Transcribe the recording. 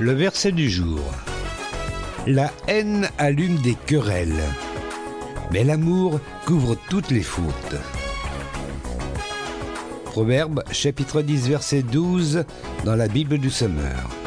Le verset du jour. La haine allume des querelles, mais l'amour couvre toutes les fautes. Proverbe chapitre 10 verset 12 dans la Bible du Sommeur.